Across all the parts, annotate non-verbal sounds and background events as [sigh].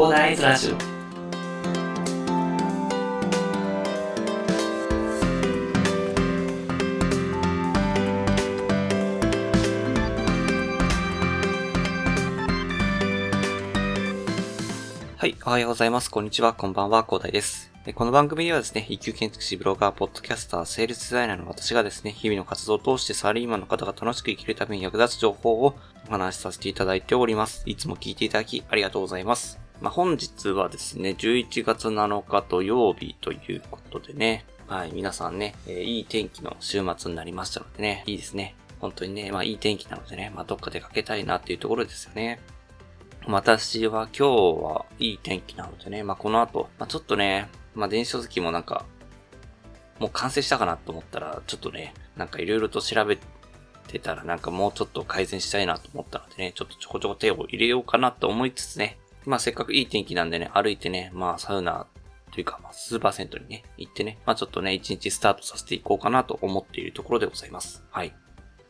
コーダーイズラジオはい、おはようございます。こんにちは、こんばんは、広大です。この番組ではですね、一級建築士、ブロガー、ポッドキャスター、セールスデザイナーの私がですね、日々の活動を通してサラリーマンの方が楽しく生きるために役立つ情報をお話しさせていただいております。いつも聞いていただきありがとうございます。まあ、本日はですね、11月7日土曜日ということでね、はい、皆さんね、えーいい天気の週末になりましたのでね、いいですね。本当にね、まあいい天気なのでね、まあどっか出かけたいなっていうところですよね。私は今日はいい天気なのでね、まあ、この後、まあ、ちょっとね、まあ、電子書籍もなんか、もう完成したかなと思ったら、ちょっとね、なんかいろいろと調べてたら、なんかもうちょっと改善したいなと思ったのでね、ちょっとちょこちょこ手を入れようかなと思いつつね、まあ、せっかくいい天気なんでね、歩いてね、まあ、サウナというか、まあ、スーパー銭湯にね、行ってね、まあ、ちょっとね、一日スタートさせていこうかなと思っているところでございます。はい。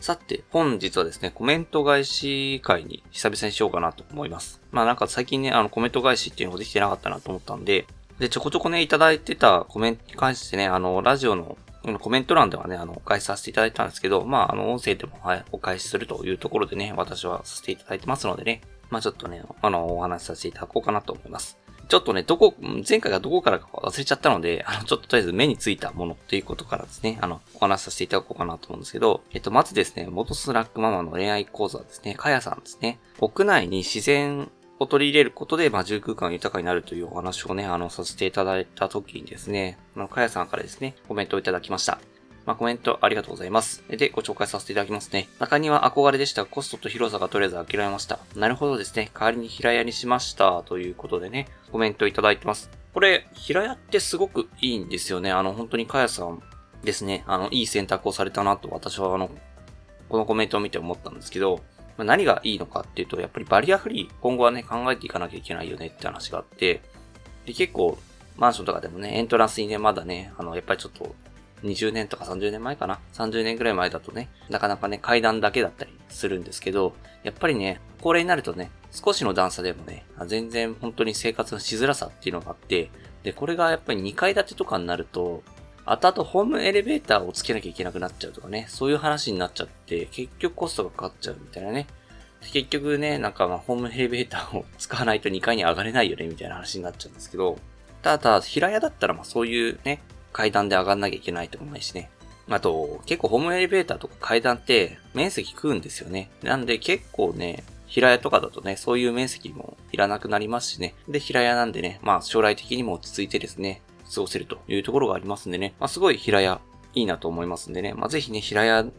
さて、本日はですね、コメント返し会に久々にしようかなと思います。まあなんか最近ね、あのコメント返しっていうのができてなかったなと思ったんで、で、ちょこちょこね、いただいてたコメントに関してね、あの、ラジオのコメント欄ではね、あの、お返しさせていただいたんですけど、まあ、あの、音声でも、はい、お返しするというところでね、私はさせていただいてますのでね、まあちょっとね、あの、お話しさせていただこうかなと思います。ちょっとね、どこ、前回がどこからか忘れちゃったので、あの、ちょっととりあえず目についたものということからですね、あの、お話しさせていただこうかなと思うんですけど、えっと、まずですね、元スラックママの恋愛講座ですね、かやさんですね。屋内に自然を取り入れることで、まあ、住空間が豊かになるというお話をね、あの、させていただいた時にですね、あの、かやさんからですね、コメントをいただきました。まあ、コメントありがとうございます。で、ご紹介させていただきますね。中庭憧れでしたがコストと広さがとりあえず諦めました。なるほどですね。代わりに平屋にしました。ということでね、コメントいただいてます。これ、平屋ってすごくいいんですよね。あの、本当にかやさんですね。あの、いい選択をされたなと私はあの、このコメントを見て思ったんですけど、ま何がいいのかっていうと、やっぱりバリアフリー、今後はね、考えていかなきゃいけないよねって話があって、で、結構、マンションとかでもね、エントランスにね、まだね、あの、やっぱりちょっと、20年とか30年前かな ?30 年ぐらい前だとね、なかなかね、階段だけだったりするんですけど、やっぱりね、高齢になるとね、少しの段差でもね、全然本当に生活のしづらさっていうのがあって、で、これがやっぱり2階建てとかになると、後々ホームエレベーターをつけなきゃいけなくなっちゃうとかね、そういう話になっちゃって、結局コストがかかっちゃうみたいなね。結局ね、なんかまあホームエレベーターを使わないと2階に上がれないよね、みたいな話になっちゃうんですけど、ただ、平屋だったらまあそういうね、階段で上がんなきゃいけないとかもないしね。あと、結構ホームエレベーターとか階段って面積食うんですよね。なんで結構ね、平屋とかだとね、そういう面積もいらなくなりますしね。で、平屋なんでね、まあ将来的にも落ち着いてですね、過ごせるというところがありますんでね。まあすごい平屋いいなと思いますんでね。まあぜひね、平屋っ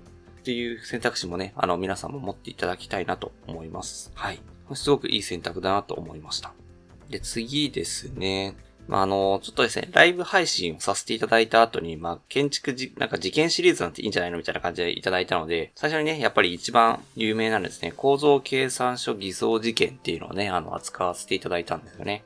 ていう選択肢もね、あの皆さんも持っていただきたいなと思います。はい。すごくいい選択だなと思いました。で、次ですね。まあ、あの、ちょっとですね、ライブ配信をさせていただいた後に、まあ、建築じ、なんか事件シリーズなんていいんじゃないのみたいな感じでいただいたので、最初にね、やっぱり一番有名なんですね、構造計算書偽装事件っていうのをね、あの、扱わせていただいたんですよね。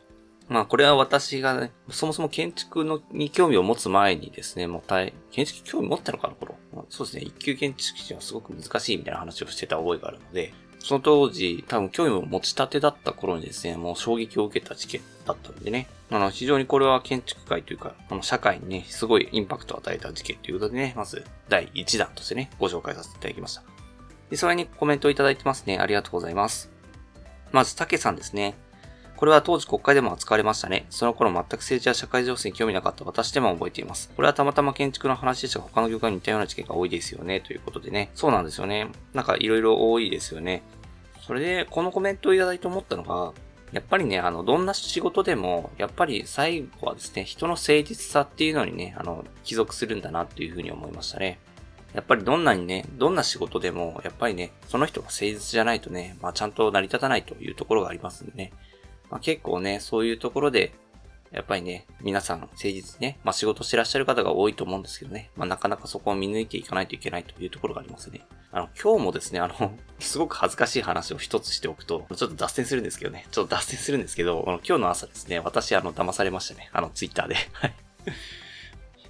まあ、これは私がね、そもそも建築のに興味を持つ前にですね、もう大、建築興味持ったのかな、この。まあそうですね、一級建築士はすごく難しいみたいな話をしてた覚えがあるので、その当時、多分興味を持ち立てだった頃にですね、もう衝撃を受けた事件だったんでね。あの、非常にこれは建築界というか、あの、社会にね、すごいインパクトを与えた事件ということでね、まず、第1弾としてね、ご紹介させていただきました。で、それにコメントをいただいてますね。ありがとうございます。まず、竹さんですね。これは当時国会でも扱われましたね。その頃全く政治や社会情勢に興味なかった私でも覚えています。これはたまたま建築の話でしたが他の業界に似たような事件が多いですよね。ということでね。そうなんですよね。なんかいろいろ多いですよね。それで、このコメントをいただいて思ったのが、やっぱりね、あの、どんな仕事でも、やっぱり最後はですね、人の誠実さっていうのにね、あの、帰属するんだなっていうふうに思いましたね。やっぱりどんなにね、どんな仕事でも、やっぱりね、その人が誠実じゃないとね、まあちゃんと成り立たないというところがありますんでね。まあ結構ね、そういうところで、やっぱりね、皆さん誠実にね、まあ仕事してらっしゃる方が多いと思うんですけどね、まあなかなかそこを見抜いていかないといけないというところがありますね。あの、今日もですね、あの、[laughs] すごく恥ずかしい話を一つしておくと、ちょっと脱線するんですけどね、ちょっと脱線するんですけど、あの今日の朝ですね、私あの、騙されましたね。あの、ツイッターで。[laughs] はい。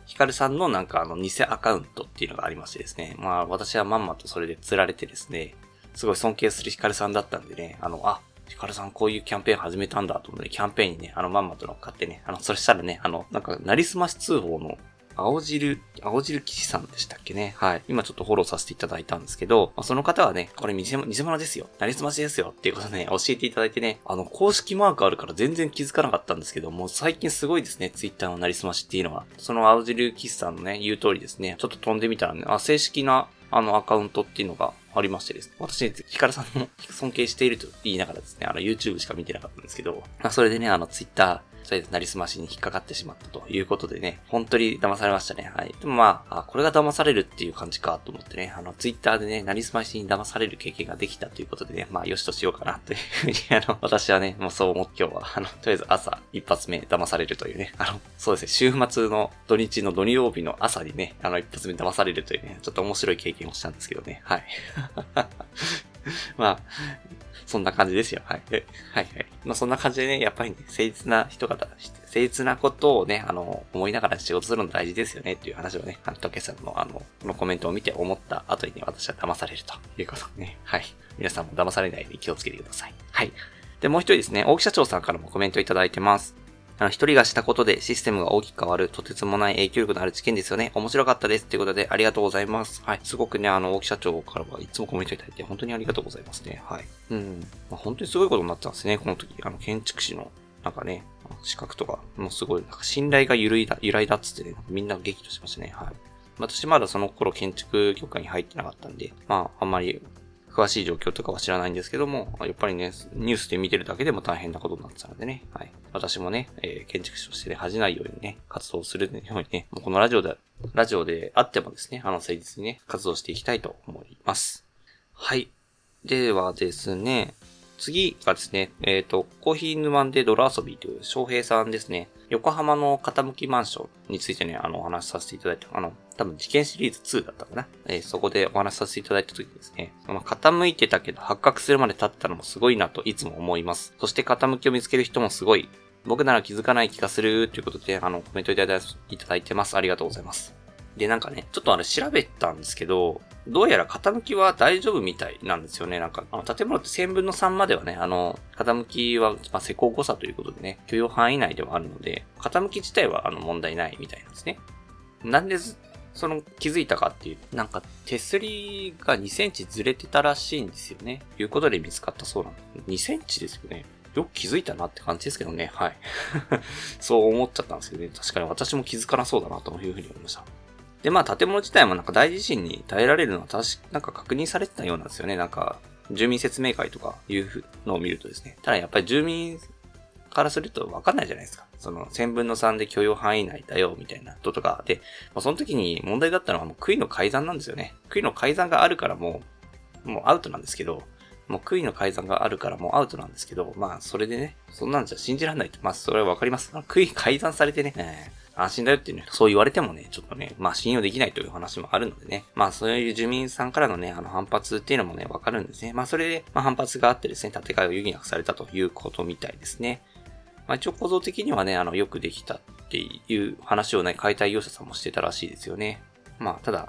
ヒカルさんのなんかあの、偽アカウントっていうのがありましてですね、まあ私はまんまとそれで釣られてですね、すごい尊敬するヒカルさんだったんでね、あの、あ、ヒカルさんこういうキャンペーン始めたんだと思って、キャンペーンにね、あのまんまと乗っかってね、あの、そしたらね、あの、なんか、なりすまし通報の青汁、青汁騎士さんでしたっけね。はい。今ちょっとフォローさせていただいたんですけど、まあ、その方はね、これ偽偽物ですよ。なりすましですよ。っていうことね、教えていただいてね、あの、公式マークあるから全然気づかなかったんですけどもう、最近すごいですね、ツイッターのなりすましっていうのは。その青汁騎士さんのね、言う通りですね、ちょっと飛んでみたらね、あ、正式なあのアカウントっていうのがありましてですね。私、ヒカルさんも [laughs] 尊敬していると言いながらですね、あの YouTube しか見てなかったんですけど、まあ、それでね、あの Twitter とりあえずなりすましに引っかかってしまったということでね、本当に騙されましたね。はい。でもまあ、あこれが騙されるっていう感じかと思ってね、あの、ツイッターでね、なりすましに騙される経験ができたということでね、まあ、よしとしようかなというふうに、[laughs] あの、私はね、もうそう思って今日は、あの、とりあえず朝、一発目騙されるというね、あの、そうですね、週末の土日の土曜日の朝にね、あの、一発目騙されるというね、ちょっと面白い経験をしたんですけどね、はい。[laughs] まあ、そんな感じですよ。はい。はいはい。まあそんな感じでね、やっぱりね、誠実な人方、誠実なことをね、あの、思いながら仕事するの大事ですよねっていう話をね、あの、竹さんのあの、このコメントを見て思った後にね、私は騙されるということね。はい。皆さんも騙されないように気をつけてください。はい。で、もう一人ですね、大木社長さんからもコメントいただいてます。あの、一人がしたことでシステムが大きく変わる、とてつもない影響力のある事件ですよね。面白かったです。ということで、ありがとうございます。はい。すごくね、あの、大木社長からはいつもコメントいただいて、本当にありがとうございますね。はい。うん。まあ、本当にすごいことになったんですね。この時、あの、建築士の、なんかね、資格とか、もうすごい、なんか信頼が揺らいだ、揺らいだっつってね、みんな激怒しましたね。はい。私まだその頃建築業界に入ってなかったんで、まあ、あんまり詳しい状況とかは知らないんですけども、やっぱりね、ニュースで見てるだけでも大変なことになってたのでね、はい。私もね、えー、建築士としてね、恥じないようにね、活動するようにね、もうこのラジオで、ラジオであってもですね、あの、誠実にね、活動していきたいと思います。はい。ではですね、次がですね、えっ、ー、と、コーヒー沼で泥遊びという翔平さんですね。横浜の傾きマンションについてね、あの、お話しさせていただいて、あの、多分事件シリーズ2だったかな。えー、そこでお話しさせていただいた時ですね、まあ、傾いてたけど発覚するまで経ったのもすごいなといつも思います。そして傾きを見つける人もすごい。僕なら気づかない気がするということで、あの、コメントいただいてます。ありがとうございます。で、なんかね、ちょっとあれ調べたんですけど、どうやら傾きは大丈夫みたいなんですよね。なんか、あの建物って1000分の3まではね、あの、傾きは、まあ、施工誤差ということでね、許容範囲内ではあるので、傾き自体はあの問題ないみたいなんですね。なんで、その気づいたかっていう、なんか手すりが2センチずれてたらしいんですよね。いうことで見つかったそうなんです。2センチですよね。よく気づいたなって感じですけどね。はい。[laughs] そう思っちゃったんですけどね。確かに私も気づかなそうだなというふうに思いました。で、まあ、建物自体もなんか大地震に耐えられるのは確か、なんか確認されてたようなんですよね。なんか、住民説明会とかいうのを見るとですね。ただやっぱり住民からするとわかんないじゃないですか。その、1000分の3で許容範囲内だよ、みたいなこととか。で、まあ、その時に問題だったのはもう杭の改ざんなんですよね。杭の改ざんがあるからもう、もうアウトなんですけど、もう杭の改ざんがあるからもうアウトなんですけど、まあ、それでね、そんなんじゃ信じられないと。まあ、それはわかります。杭改ざんされてね、えー安心だよっていうね、そう言われてもね、ちょっとね、まあ信用できないという話もあるのでね、まあそういう住民さんからのね、あの反発っていうのもね、わかるんですね。まあそれで、まあ反発があってですね、建て替えを余儀なくされたということみたいですね。まあ一応構造的にはね、あの、よくできたっていう話をね、解体業者さんもしてたらしいですよね。まあただ、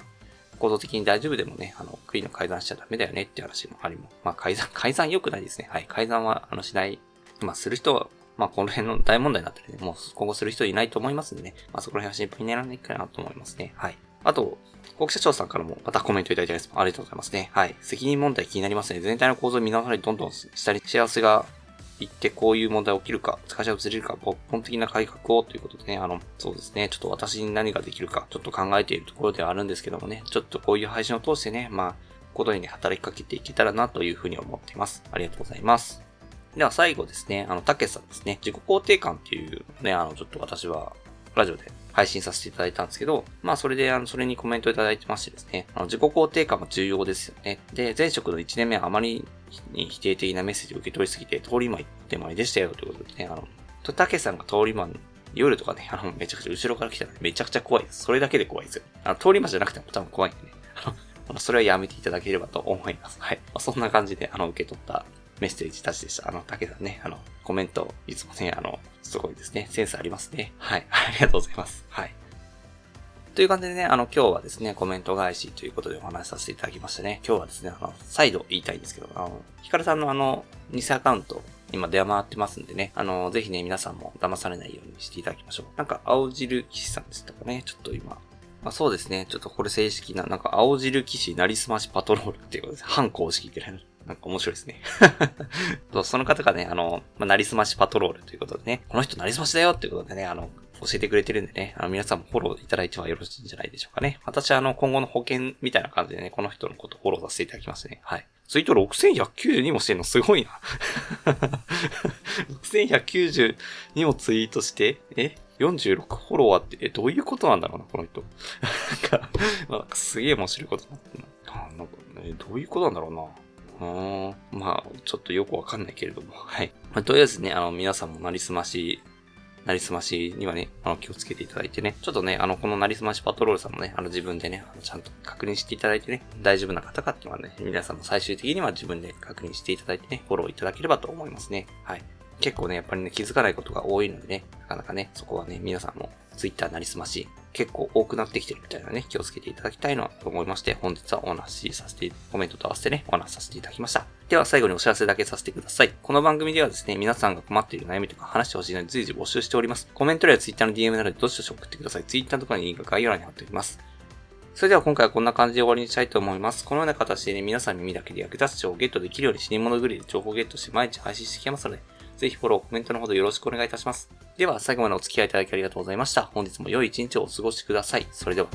構造的に大丈夫でもね、あの、杭の改ざんしちゃダメだよねって話もありも。まあ改ざん、改ざん良くないですね。はい。改ざんは、あの、しない。まあする人はまあ、この辺の大問題になったらね、もう今後する人いないと思いますんでね、まあ、そこら辺は心配にならないかなと思いますね。はい。あと、国社長さんからもまたコメントいただいてます。ありがとうございますね。はい。責任問題気になりますね。全体の構造を見直されどんどんしたり、幸せが行ってこういう問題起きるか、会社が移れるか、抜本的な改革をということでね、あの、そうですね、ちょっと私に何ができるか、ちょっと考えているところではあるんですけどもね、ちょっとこういう配信を通してね、まあ、ことにね、働きかけていけたらなというふうに思っています。ありがとうございます。では最後ですね、あの、たけさんですね、自己肯定感っていうね、あの、ちょっと私は、ラジオで配信させていただいたんですけど、まあそれで、あの、それにコメントいただいてましてですね、あの自己肯定感も重要ですよね。で、前職の1年目はあまりに否定的なメッセージを受け取りすぎて、通り魔行ってまいでしたよということでね、あの、と、たけさんが通り魔夜とかね、あの、めちゃくちゃ後ろから来たらめちゃくちゃ怖いです。それだけで怖いですよ。あの、通り魔じゃなくても多分怖いんでね。あの、それはやめていただければと思います。はい。ま、そんな感じで、あの、受け取ったメッセージたちでした。あの、竹さんね、あの、コメント、いつもね、あの、すごいですね。センスありますね。はい。[laughs] ありがとうございます。はい。という感じでね、あの、今日はですね、コメント返しということでお話しさせていただきましたね。今日はですね、あの、再度言いたいんですけど、あの、ヒカルさんのあの、偽アカウント、今出回ってますんでね、あの、ぜひね、皆さんも騙されないようにしていただきましょう。なんか、青汁騎士さんでしたかね、ちょっと今、まあ、そうですね。ちょっとこれ正式な、なんか、青汁騎士なりすましパトロールっていうことです。反公式ってななんか面白いですね。[laughs] その方がね、あの、まあ、なりすましパトロールということでね、この人なりすましだよっていうことでね、あの、教えてくれてるんでね、あの皆さんもフォローいただいてはよろしいんじゃないでしょうかね。私はあの、今後の保険みたいな感じでね、この人のことフォローさせていただきますね。はい。ツイート6192もしてんのすごいな。[laughs] 6192もツイートして、え ?46 フォロワーって、え、どういうことなんだろうな、この人。なんか、まあ、すげえ面白いことになってるな。なんか、え、どういうことなんだろうな。あまあ、ちょっとよくわかんないけれども。[laughs] はい。まあ、とりあえずね、あの、皆さんもなりすまし、なりすましにはね、あの、気をつけていただいてね、ちょっとね、あの、このなりすましパトロールさんもね、あの、自分でね、あのちゃんと確認していただいてね、大丈夫な方かっていうのはね、皆さんも最終的には自分で確認していただいてね、フォローいただければと思いますね。はい。結構ね、やっぱりね、気づかないことが多いのでね、なかなかね、そこはね、皆さんも Twitter なりすまし、結構多くなってきてるみたいなね、気をつけていただきたいなと思いまして、本日はお話しさせて、コメントと合わせてね、お話しさせていただきました。では最後にお知らせだけさせてください。この番組ではですね、皆さんが困っている悩みとか話してほしいので随時募集しております。コメント欄や Twitter の DM などでどしどし送ってください。Twitter とかにリンク概要欄に貼っておきます。それでは今回はこんな感じで終わりにしたいと思います。このような形でね、皆さん耳だけで役立つ情報をゲットできるように死に物ぐりで情報をゲットして毎日配信していきますので、ぜひフォロー、コメントのほどよろしくお願いいたします。では、最後までお付き合いいただきありがとうございました。本日も良い一日をお過ごしください。それでは。